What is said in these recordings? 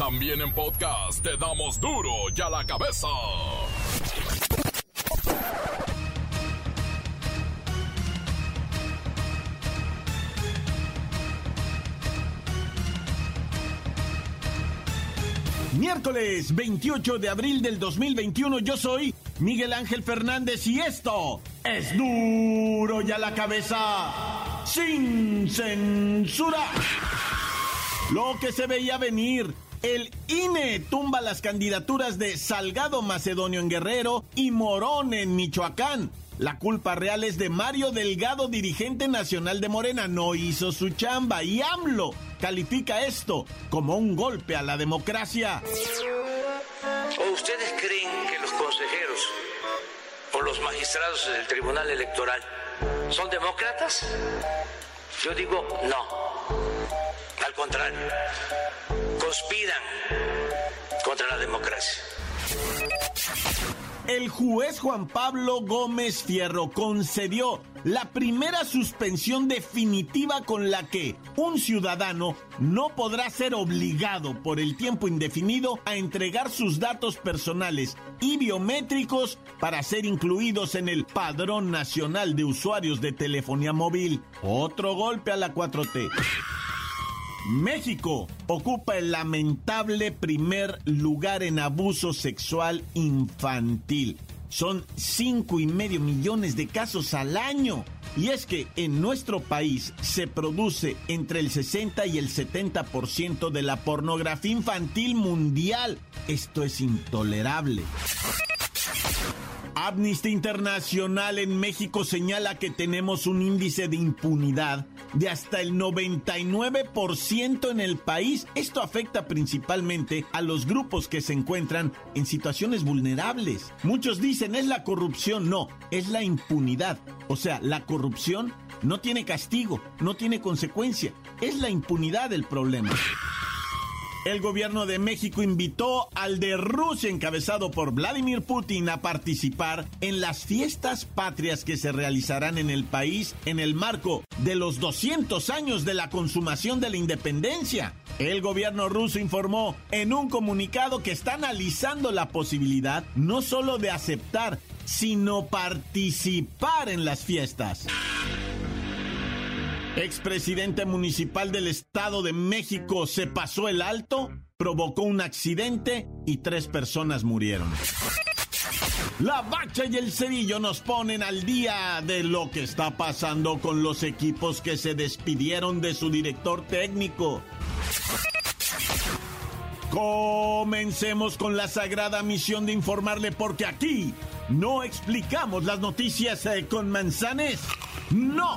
También en podcast te damos duro y a la cabeza. Miércoles 28 de abril del 2021 yo soy Miguel Ángel Fernández y esto es duro y a la cabeza sin censura. Lo que se veía venir. El INE tumba las candidaturas de Salgado Macedonio en Guerrero y Morón en Michoacán. La culpa real es de Mario Delgado, dirigente nacional de Morena. No hizo su chamba y AMLO califica esto como un golpe a la democracia. ¿O ustedes creen que los consejeros o los magistrados del Tribunal Electoral son demócratas? Yo digo no. Al contrario, contra la democracia. El juez Juan Pablo Gómez Fierro concedió la primera suspensión definitiva con la que un ciudadano no podrá ser obligado por el tiempo indefinido a entregar sus datos personales y biométricos para ser incluidos en el Padrón Nacional de Usuarios de Telefonía Móvil. Otro golpe a la 4T. México ocupa el lamentable primer lugar en abuso sexual infantil. Son cinco y medio millones de casos al año. Y es que en nuestro país se produce entre el 60 y el 70% de la pornografía infantil mundial. Esto es intolerable. Amnistía Internacional en México señala que tenemos un índice de impunidad de hasta el 99% en el país. Esto afecta principalmente a los grupos que se encuentran en situaciones vulnerables. Muchos dicen es la corrupción, no, es la impunidad. O sea, la corrupción no tiene castigo, no tiene consecuencia, es la impunidad el problema. El gobierno de México invitó al de Rusia, encabezado por Vladimir Putin, a participar en las fiestas patrias que se realizarán en el país en el marco de los 200 años de la consumación de la independencia. El gobierno ruso informó en un comunicado que está analizando la posibilidad no solo de aceptar, sino participar en las fiestas. Expresidente municipal del Estado de México se pasó el alto, provocó un accidente y tres personas murieron. La bacha y el cerillo nos ponen al día de lo que está pasando con los equipos que se despidieron de su director técnico. Comencemos con la sagrada misión de informarle porque aquí no explicamos las noticias eh, con manzanes. No,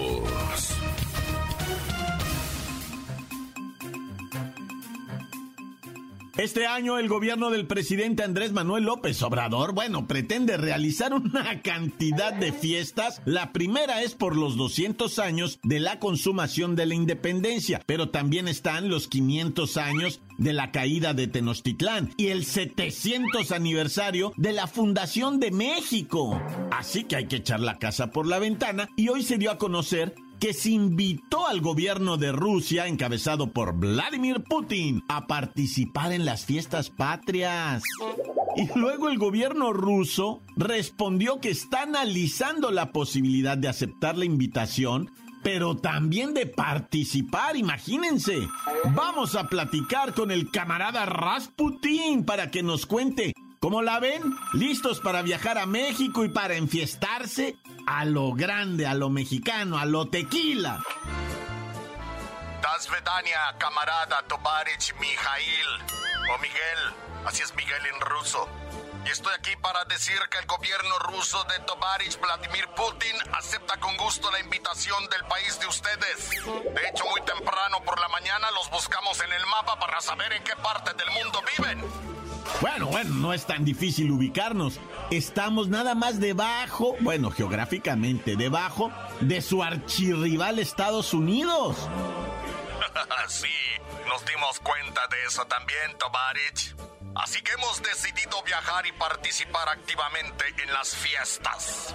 Este año el gobierno del presidente Andrés Manuel López Obrador, bueno, pretende realizar una cantidad de fiestas. La primera es por los 200 años de la consumación de la independencia, pero también están los 500 años de la caída de Tenochtitlán y el 700 aniversario de la fundación de México. Así que hay que echar la casa por la ventana y hoy se dio a conocer que se invitó al gobierno de Rusia, encabezado por Vladimir Putin, a participar en las fiestas patrias. Y luego el gobierno ruso respondió que está analizando la posibilidad de aceptar la invitación, pero también de participar, imagínense. Vamos a platicar con el camarada Rasputin para que nos cuente ¿Cómo la ven? ¿Listos para viajar a México y para enfiestarse? A lo grande, a lo mexicano, a lo tequila. Das Vedania, camarada Tovarich Mijail. O Miguel, así es Miguel en ruso. Y estoy aquí para decir que el gobierno ruso de Tovarich Vladimir Putin acepta con gusto la invitación del país de ustedes. De hecho, muy temprano por la mañana los buscamos en el mapa para saber en qué parte del mundo viven. Bueno, bueno, no es tan difícil ubicarnos. Estamos nada más debajo, bueno, geográficamente, debajo de su archirrival Estados Unidos. sí, nos dimos cuenta de eso también, Tovarich. Así que hemos decidido viajar y participar activamente en las fiestas.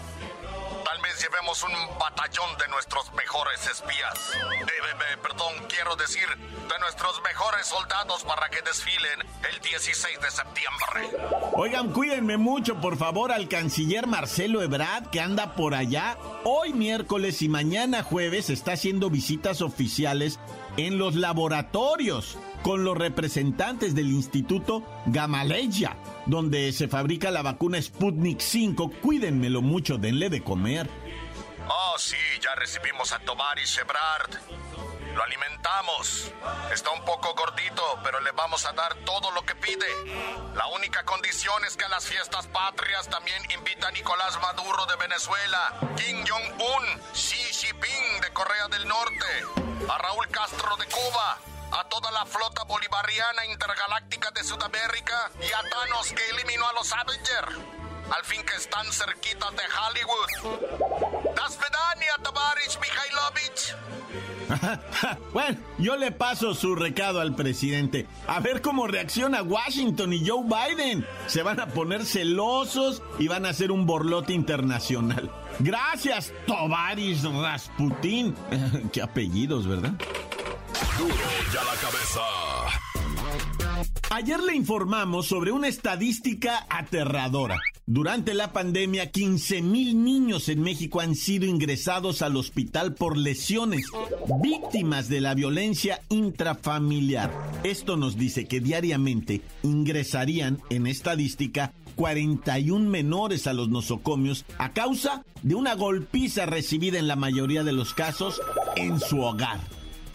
Tal vez llevemos un batallón de nuestros mejores espías. Eh, perdón, quiero decir, de nuestros mejores soldados para que desfilen el 16 de septiembre. Oigan, cuídenme mucho, por favor, al canciller Marcelo Ebrard, que anda por allá. Hoy miércoles y mañana jueves está haciendo visitas oficiales en los laboratorios con los representantes del Instituto Gamaleya, donde se fabrica la vacuna Sputnik 5. Cuídenmelo mucho, denle de comer. Oh, sí, ya recibimos a Tomari Shebrard. Lo alimentamos. Está un poco gordito, pero le vamos a dar todo lo que pide. La única condición es que a las fiestas patrias también invita a Nicolás Maduro de Venezuela, Kim Jong-un, Xi Jinping de Corea del Norte, a Raúl Castro de Cuba, a toda la flota bolivariana intergaláctica de Sudamérica y a Thanos que eliminó a los Avengers. Al fin que están cerquitas de Hollywood. Das Vedania, Mikhailovich. bueno, yo le paso su recado al presidente. A ver cómo reacciona Washington y Joe Biden. Se van a poner celosos y van a hacer un borlote internacional. Gracias, Tovaris Rasputin. Qué apellidos, ¿verdad? Duro ya la cabeza. Ayer le informamos sobre una estadística aterradora. Durante la pandemia, 15 mil niños en México han sido ingresados al hospital por lesiones, víctimas de la violencia intrafamiliar. Esto nos dice que diariamente ingresarían en estadística 41 menores a los nosocomios a causa de una golpiza recibida en la mayoría de los casos en su hogar.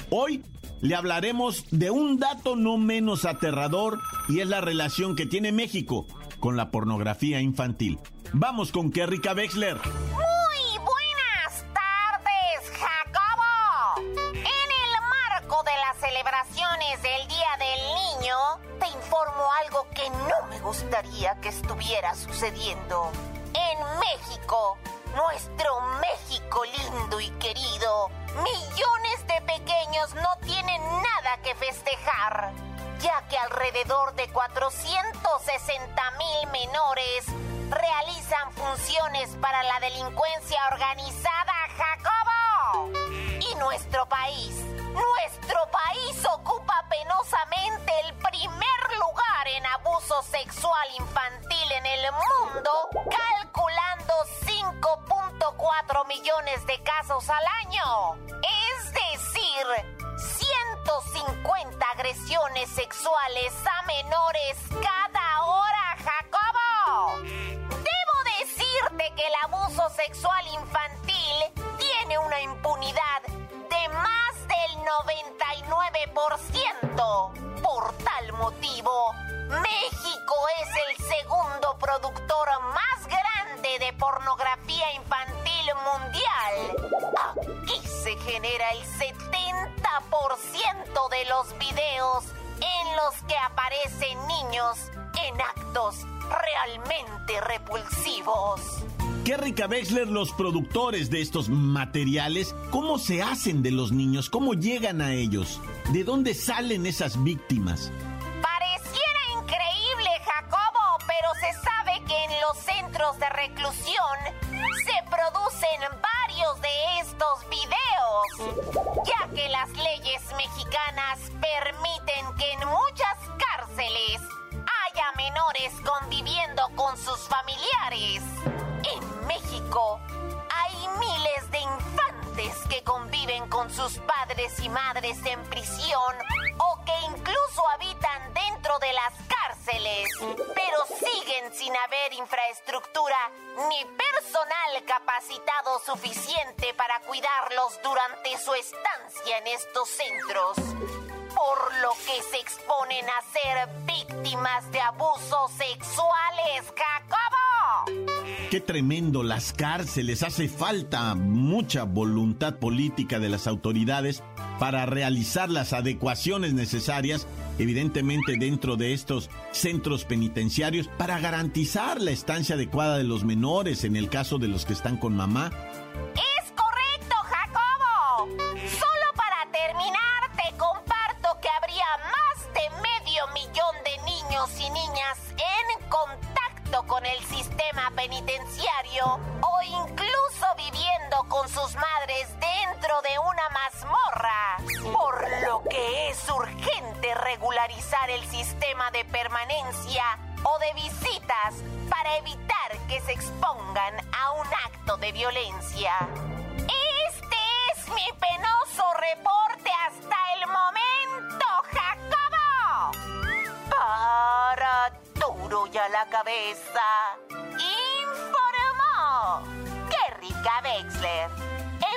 Hoy le hablaremos de un dato no menos aterrador y es la relación que tiene México con la pornografía infantil. Vamos con Kerrika Wexler. Muy buenas tardes, Jacobo. En el marco de las celebraciones del Día del Niño, te informo algo que no me gustaría que estuviera sucediendo. En México, nuestro México lindo y querido, millones de pequeños no tienen nada que festejar, ya que alrededor de 460 mil menores realizan funciones para la delincuencia organizada, Jacobo. Y nuestro país, nuestro país ocupa penosamente el primer lugar en abuso sexual infantil en el mundo, calculando 5.4 millones de casos al año. Es decir, 150 agresiones sexuales a menores cada hora, Jacobo. Debo decirte que el abuso sexual infantil tiene una impunidad de más del 99%. Por tal motivo, México es el segundo productor más grande de pornografía infantil mundial. Aquí se genera el 70% de los videos en los que aparecen niños en actos realmente repulsivos. Qué rica Wexler, los productores de estos materiales, ¿cómo se hacen de los niños? ¿Cómo llegan a ellos? ¿De dónde salen esas víctimas? De reclusión se producen varios de estos videos, ya que las leyes mexicanas permiten que en muchas cárceles haya menores conviviendo con sus familiares. En México hay miles de infantes que conviven con sus padres y madres en prisión pero siguen sin haber infraestructura ni personal capacitado suficiente para cuidarlos durante su estancia en estos centros por lo que se exponen a ser víctimas de abusos sexuales, Jacobo. Qué tremendo las cárceles. Hace falta mucha voluntad política de las autoridades para realizar las adecuaciones necesarias, evidentemente dentro de estos centros penitenciarios, para garantizar la estancia adecuada de los menores en el caso de los que están con mamá penitenciario o incluso viviendo con sus madres dentro de una mazmorra. Por lo que es urgente regularizar el sistema de permanencia o de visitas para evitar que se expongan a un acto de violencia. Este es mi penoso reporte hasta el momento, Jacobo. Para duro ya la cabeza. Wexler.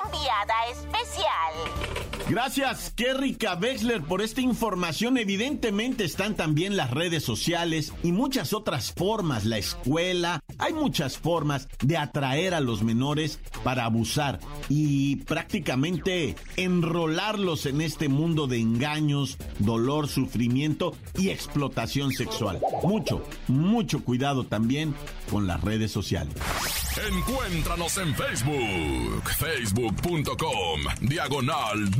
Enviada especial. Gracias, Kerrika Wexler, por esta información. Evidentemente están también las redes sociales y muchas otras formas, la escuela. Hay muchas formas de atraer a los menores para abusar y prácticamente enrolarlos en este mundo de engaños, dolor, sufrimiento y explotación sexual. Mucho, mucho cuidado también con las redes sociales. Encuéntranos en Facebook, facebook.com, diagonal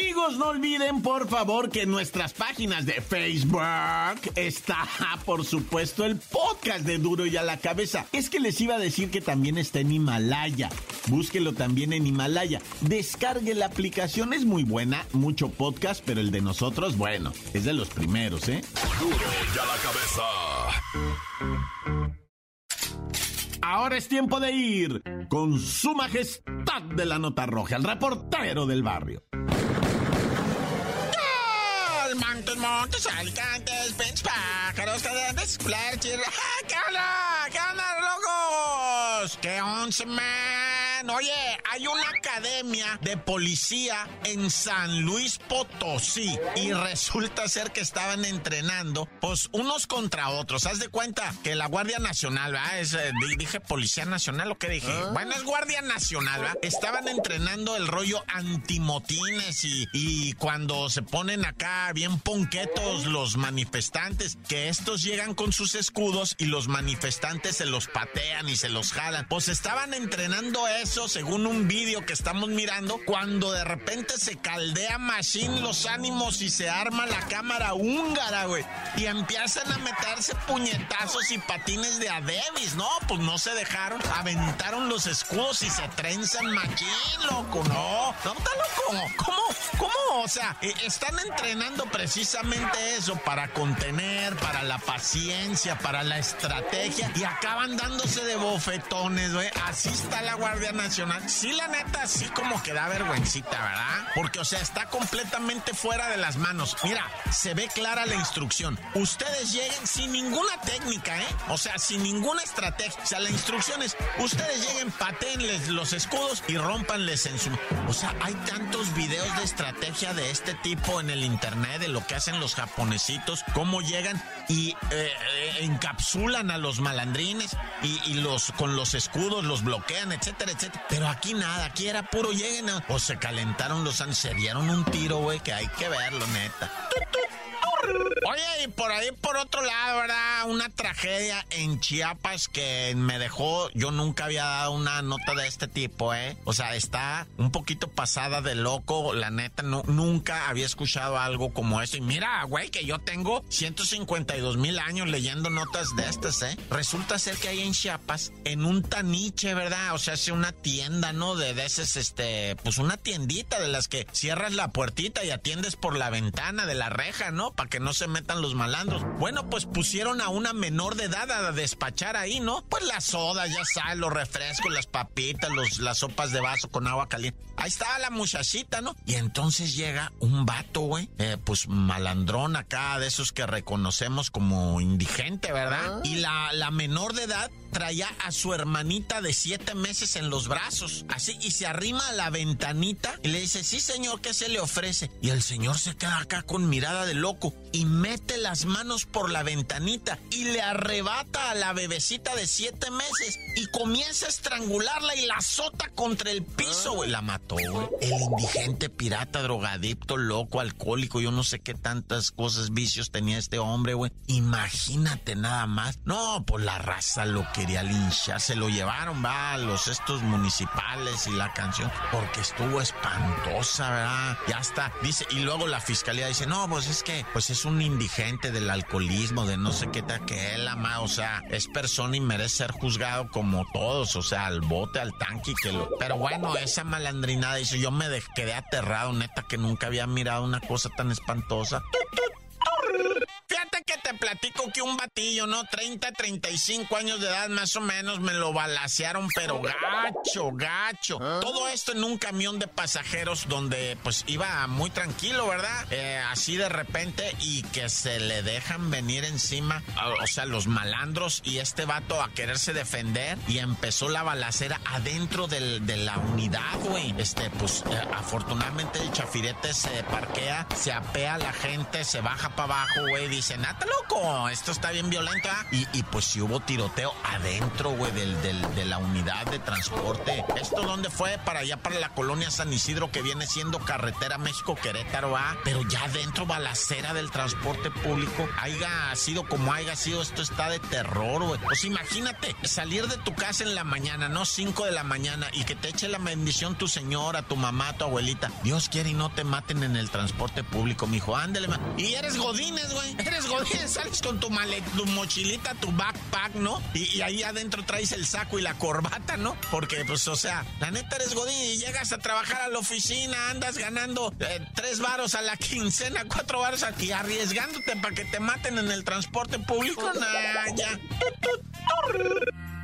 Amigos, no olviden por favor que en nuestras páginas de Facebook está, por supuesto, el podcast de Duro y a la cabeza. Es que les iba a decir que también está en Himalaya. Búsquelo también en Himalaya. Descargue la aplicación, es muy buena, mucho podcast, pero el de nosotros, bueno, es de los primeros, ¿eh? Duro y a la cabeza. Ahora es tiempo de ir con su majestad de la nota roja, el reportero del barrio. Montes, alicantes, pinches pájaros, cadentes, flerches. ¿Qué onda? ¿Qué onda, locos? ¿Qué once, man? Oye, hay una academia de policía en San Luis Potosí y resulta ser que estaban entrenando, pues unos contra otros. Haz de cuenta que la Guardia Nacional, ¿verdad? Es, eh, dije Policía Nacional, ¿o qué dije? ¿Ah? Bueno, es Guardia Nacional, ¿verdad? Estaban entrenando el rollo antimotines y, y cuando se ponen acá bien ponquetos los manifestantes, que estos llegan con sus escudos y los manifestantes se los patean y se los jalan. Pues estaban entrenando eso según un vídeo que estamos mirando cuando de repente se caldea Machine los ánimos y se arma la cámara húngara, güey. Y empiezan a meterse puñetazos y patines de Adebis, ¿no? Pues no se dejaron, aventaron los escudos y se trenzan Machine, loco, no. No, está loco. ¿Cómo? ¿Cómo? O sea, eh, están entrenando precisamente eso para contener, para la paciencia, para la estrategia y acaban dándose de bofetones, güey. Así está la Guardia Nacional. Sí, la neta, sí como que da vergüencita, ¿verdad? Porque, o sea, está completamente fuera de las manos. Mira, se ve clara la instrucción. Ustedes lleguen sin ninguna técnica, ¿eh? O sea, sin ninguna estrategia. O sea, la instrucción es, ustedes lleguen, patenles los escudos y rompanles en su... O sea, hay tantos videos de estrategia de este tipo en el internet, de lo que hacen los japonesitos, cómo llegan y eh, eh, encapsulan a los malandrines y, los con los escudos los bloquean, etcétera, etcétera. Pero aquí nada, aquí era puro lleguen o se calentaron los se dieron un tiro, güey, que hay que verlo, neta. Oye, y por ahí, por otro lado, ¿verdad? Una tragedia en Chiapas que me dejó. Yo nunca había dado una nota de este tipo, ¿eh? O sea, está un poquito pasada de loco. La neta, no, nunca había escuchado algo como eso. Y mira, güey, que yo tengo 152 mil años leyendo notas de estas, ¿eh? Resulta ser que hay en Chiapas, en un taniche, ¿verdad? O sea, hace una tienda, ¿no? De, de este, pues una tiendita de las que cierras la puertita y atiendes por la ventana de la reja, ¿no? Que no se metan los malandros. Bueno, pues pusieron a una menor de edad a despachar ahí, ¿no? Pues las sodas, ya sabes, los refrescos, las papitas, los, las sopas de vaso con agua caliente. Ahí estaba la muchachita, ¿no? Y entonces llega un vato, güey, eh, pues malandrón acá, de esos que reconocemos como indigente, ¿verdad? Y la, la menor de edad traía a su hermanita de siete meses en los brazos, así, y se arrima a la ventanita y le dice, sí señor, ¿qué se le ofrece? Y el señor se queda acá con mirada de loco y mete las manos por la ventanita y le arrebata a la bebecita de siete meses y comienza a estrangularla y la azota contra el piso, güey. La mató, güey. El indigente pirata, drogadicto, loco, alcohólico, yo no sé qué tantas cosas, vicios tenía este hombre, güey. Imagínate nada más. No, pues la raza lo quería linchar. Se lo llevaron, va, los estos municipales y la canción, porque estuvo espantosa, ¿verdad? Ya está. Dice, y luego la fiscalía dice, no, pues es que, pues es un indigente del alcoholismo, de no sé qué tal que él ama, o sea, es persona y merece ser juzgado como todos, o sea, al bote, al tanque, que lo... Pero bueno, esa malandrinada, dice, yo me quedé aterrado, neta, que nunca había mirado una cosa tan espantosa platico que un batillo, ¿no? 30, 35 años de edad más o menos me lo balacearon, pero gacho, gacho. ¿Ah? Todo esto en un camión de pasajeros donde pues iba muy tranquilo, ¿verdad? Eh, así de repente y que se le dejan venir encima, o sea, los malandros y este vato a quererse defender y empezó la balacera adentro del, de la unidad, güey. Este, pues eh, afortunadamente el chafirete se parquea, se apea a la gente, se baja para abajo, güey, dice, nata loco, esto está bien violenta. Y, y pues si hubo tiroteo adentro, güey, del, de la unidad de transporte. ¿Esto dónde fue? Para allá, para la colonia San Isidro, que viene siendo carretera México-Querétaro, ¿ah? Pero ya adentro, balacera del transporte público. Haya sido como haya sido, esto está de terror, güey. Pues imagínate, salir de tu casa en la mañana, no 5 de la mañana, y que te eche la bendición tu señora, tu mamá, tu abuelita. Dios quiere y no te maten en el transporte público, mijo. Ándele, Y eres godines, güey. Eres godines, con tu, tu mochilita, tu backpack, ¿no? Y, ahí adentro traes el saco y la corbata, ¿no? Porque, pues, o sea, la neta eres godín y llegas a trabajar a la oficina, andas ganando eh, tres varos a la quincena, cuatro varos aquí, arriesgándote para que te maten en el transporte público. Nah, ya.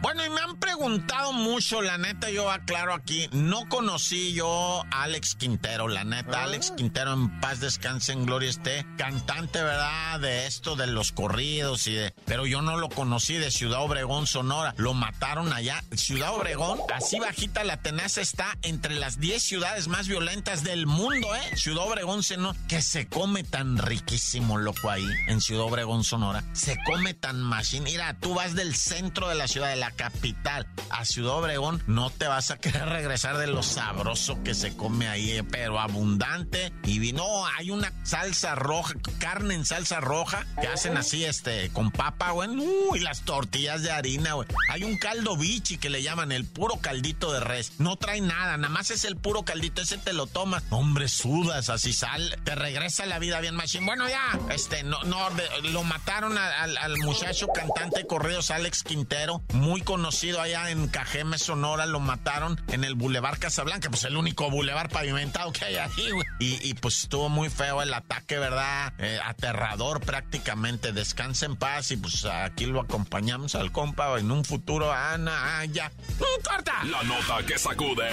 Bueno, y me han preguntado mucho, la neta, yo aclaro aquí, no conocí yo a Alex Quintero, la neta, Alex ah. Quintero en paz descanse, en gloria esté, cantante, ¿verdad? De esto, de los corridos y de... Pero yo no lo conocí de Ciudad Obregón, Sonora, lo mataron allá. Ciudad Obregón, así bajita la tenaza está entre las 10 ciudades más violentas del mundo, ¿eh? Ciudad Obregón, Sonora, que se come tan riquísimo, loco, ahí, en Ciudad Obregón, Sonora, se come tan machine. Mira, tú vas del centro de la ciudad, de la capital a Ciudad Obregón, no te vas a querer regresar de lo sabroso que se come ahí, eh, pero abundante. Y vino, hay una salsa roja, carne en salsa roja, que hacen así, este, con papa, güey. y las tortillas de harina, güey. Hay un caldo bichi que le llaman el puro caldito de res. No trae nada, nada más es el puro caldito, ese te lo tomas. Hombre, sudas, así sal, te regresa la vida bien machine. Bueno, ya, este, no, no, lo mataron al, muchacho cantante de correos Alex Quintero, muy conocido allá en Cajeme, Sonora, lo mataron en el Boulevard Casablanca, pues el único boulevard pavimentado que hay ahí, güey. Y, pues estuvo muy feo el ataque, ¿verdad? Eh, aterrador prácticamente. Descansa en paz y pues aquí lo acompañamos al compa en un futuro, Ana, ah, ya. ¡Mm, ¡Corta! La nota que sacude.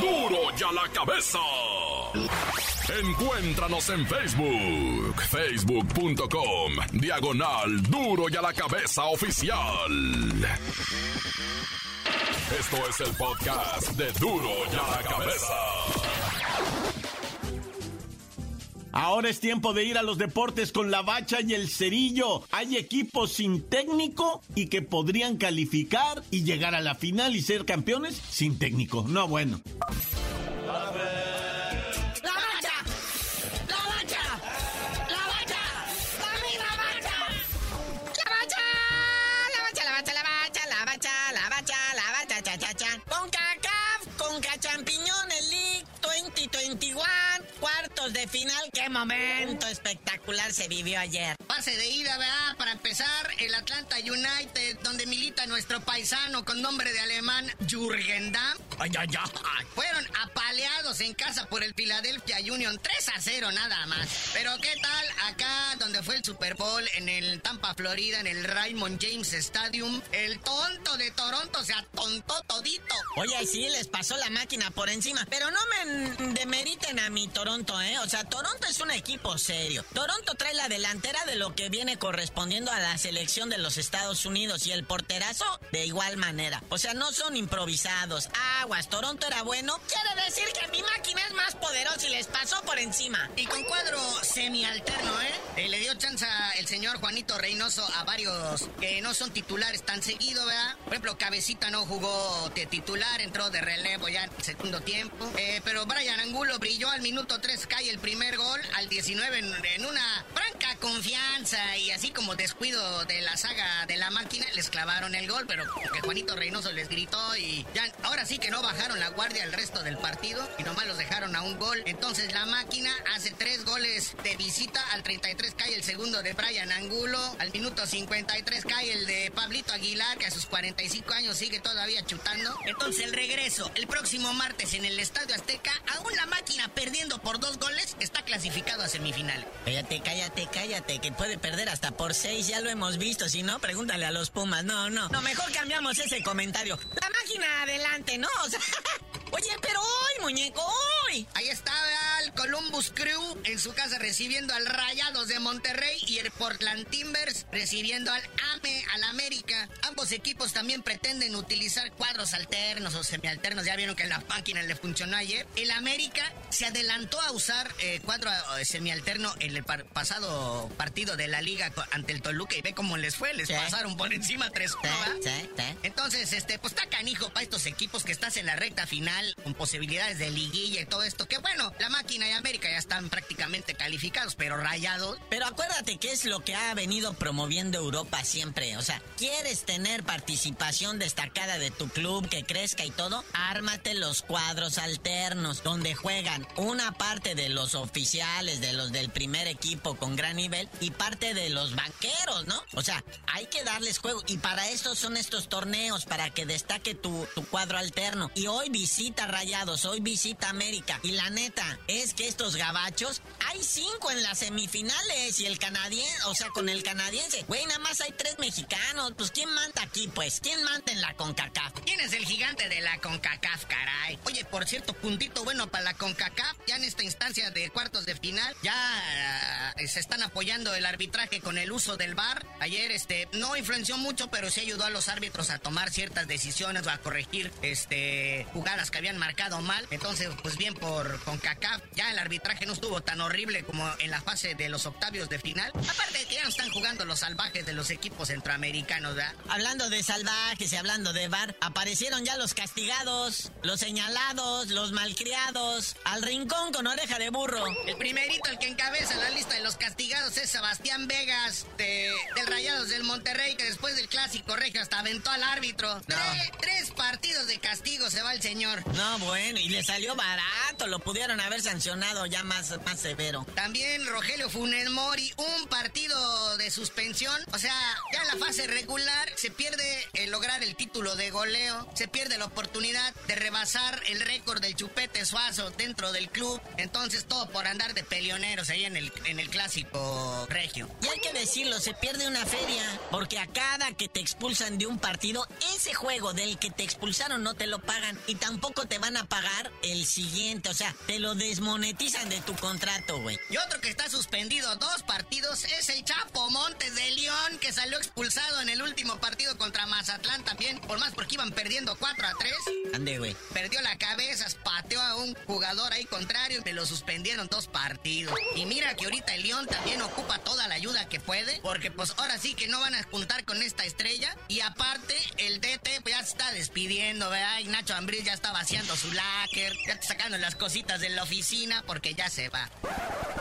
¡Duro! ¡Duro ya la cabeza! Encuéntranos en Facebook, facebook.com, diagonal duro y a la cabeza oficial. Esto es el podcast de duro y a la cabeza. Ahora es tiempo de ir a los deportes con la bacha y el cerillo. Hay equipos sin técnico y que podrían calificar y llegar a la final y ser campeones sin técnico. No, bueno. de momento espectacular se vivió ayer. Pase de ida, ¿verdad? Para empezar, el Atlanta United, donde milita nuestro paisano con nombre de alemán Jürgen Damm. Ay, ay, ay. Apaleados en casa por el Philadelphia Union 3 a 0 nada más. Pero ¿qué tal acá donde fue el Super Bowl en el Tampa, Florida, en el Raymond James Stadium? El tonto de Toronto se atontó todito. Oye, sí, les pasó la máquina por encima. Pero no me demeriten a mi Toronto, ¿eh? O sea, Toronto es un equipo serio. Toronto trae la delantera de lo que viene correspondiendo a la selección de los Estados Unidos y el porterazo de igual manera. O sea, no son improvisados. Aguas, Toronto era bueno. Decir que mi máquina es más poderosa y les pasó por encima. Y con cuadro semi-alterno, ¿eh? ¿eh? Le dio chance el señor Juanito Reynoso a varios que no son titulares tan seguido, ¿verdad? Por ejemplo, Cabecita no jugó de titular, entró de relevo ya en el segundo tiempo. Eh, pero Brian Angulo brilló al minuto 3, cae el primer gol, al 19 en, una franca confianza y así como descuido de la saga de la máquina, les clavaron el gol, pero que Juanito Reynoso les gritó y ya ahora sí que no bajaron la guardia el resto del partido y nomás los dejaron a un gol. Entonces la máquina hace tres goles de visita, al 33 cae el segundo de Brian Angulo, al minuto 53 cae el de Pablito Aguilar, que a sus 45 años sigue todavía chutando. Entonces el regreso, el próximo martes en el Estadio Azteca, aún la máquina perdiendo por dos goles, está clasificado a semifinal. Cállate, cállate, cállate, que puede perder hasta por seis, ya lo hemos visto, si no, pregúntale a los Pumas, no, no, no, mejor cambiamos ese comentario. La máquina adelante, ¿no? O sea, oye, pero hoy, muñeco, hoy. Ahí estaba el Columbus Crew en su casa recibiendo al Rayados de Monterrey y el Portland Timbers recibiendo al AME, al América. Ambos equipos también pretenden utilizar cuadros alternos o semialternos. Ya vieron que la máquina le funcionó ayer. El América se adelantó a usar eh, cuadro eh, semialterno en el pasado partido de la liga ante el Toluca y ve cómo les fue. Les pasaron por encima tres Entonces, este, pues está canijo para estos equipos que estás en la recta final con posibilidades de liguilla y todo esto. Que bueno, la máquina y América ya están prácticamente calificados, pero rayados. Pero acuérdate que es lo que ha venido promoviendo Europa siempre. O sea, ¿quieres tener participación destacada de tu club que crezca y todo? Ármate los cuadros alternos, donde juegan una parte de los oficiales, de los del primer equipo con gran nivel y parte de los banqueros, ¿no? O sea, hay que darles juego. Y para esto son estos torneos, para que destaque tu, tu cuadro alterno. Y hoy visita Rayados, hoy visita América. Y la neta es que estos gabachos, hay cinco en las semifinales y el canadiense, o sea, con el canadiense. Güey, nada más hay tres mexicanos. Pues ¿quién manda aquí, pues? ¿Quién manda en la CONCACAF? ¿Quién es el gigante de la CONCACAF, caray? Oye, por cierto, puntito bueno para la CONCACAF. Ya en esta instancia de cuartos de final, ya eh, se están apoyando el arbitraje con el uso del VAR. Ayer, este, no influenció mucho, pero sí ayudó a los árbitros a tomar ciertas decisiones o a corregir, este, jugadas que habían marcado mal. Entonces, pues bien por CONCACAF. Ya el arbitraje no estuvo tan horrible como en la fase de los octavios de final. Aparte de que ya no están jugando los salvajes de los equipos centroamericanos, ¿verdad? Hablando de salvajes y hablando de bar, aparecieron ya los castigados, los señalados, los malcriados, al rincón con oreja de burro. El primerito, el que encabeza la lista de los castigados es Sebastián Vegas, de, del Rayados del Monterrey, que después del clásico regio hasta aventó al árbitro. Tres, partidos de castigo se va el señor. No, bueno, y le salió barato, lo pudieron haber sancionado ya más, más severo. También Rogelio Funes Mori, un partido de suspensión. O sea, ya en la fase regular se pierde el lograr el título de goleo, se pierde la oportunidad de rebasar el récord del Chupete Suazo dentro del club. Entonces todo por andar de peleoneros ahí en el, en el clásico regio. Y hay que decirlo, se pierde una feria, porque a cada que te expulsan de un partido, ese juego del que te expulsaron no te lo pagan y tampoco te van a pagar el siguiente. O sea, te lo desmonetizan de tu contrato, güey. Y otro que está suspendido dos partidos es el Chapo Montes de León, que salió expulsado en el último partido contra Mazatlán también, por más porque iban perdiendo 4 a 3. Ande, güey. Perdió la cabeza, pateó a un jugador ahí contrario y lo suspendieron dos partidos. Y mira que ahorita el León también ocupa toda la ayuda que puede, porque pues ahora sí que no van a juntar con esta estrella. Y aparte, el DT pues, ya se está despidiendo, ¿verdad? Y Nacho Ambriz ya está vaciando su láquer, ya está sacando las cositas de la oficina porque ya se va.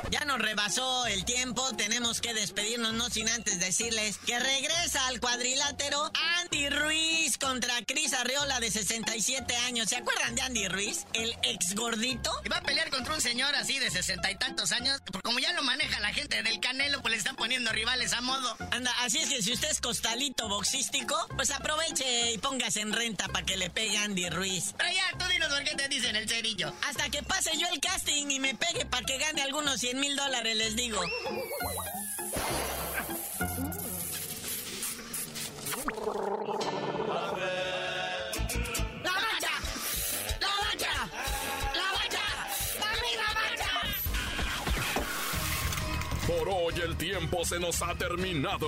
Ya nos rebasó el tiempo, tenemos que despedirnos, no sin antes decirles que regresa al cuadrilátero Andy Ruiz contra Cris Arreola de 67 años. ¿Se acuerdan de Andy Ruiz? El ex gordito. Y va a pelear contra un señor así de sesenta y tantos años. Como ya lo maneja la gente del Canelo, pues le están poniendo rivales a modo. Anda, así es que si usted es costalito boxístico, pues aproveche y póngase en renta para que le pegue Andy Ruiz. Pero ya, tú dinos por qué te dicen el cerillo. Hasta que pase yo el casting y me pegue para que gane algunos 100 mil dólares, les digo. ¡La mancha! ¡La mancha! ¡La mancha! ¡Dame la mancha! Por hoy el tiempo se nos ha terminado.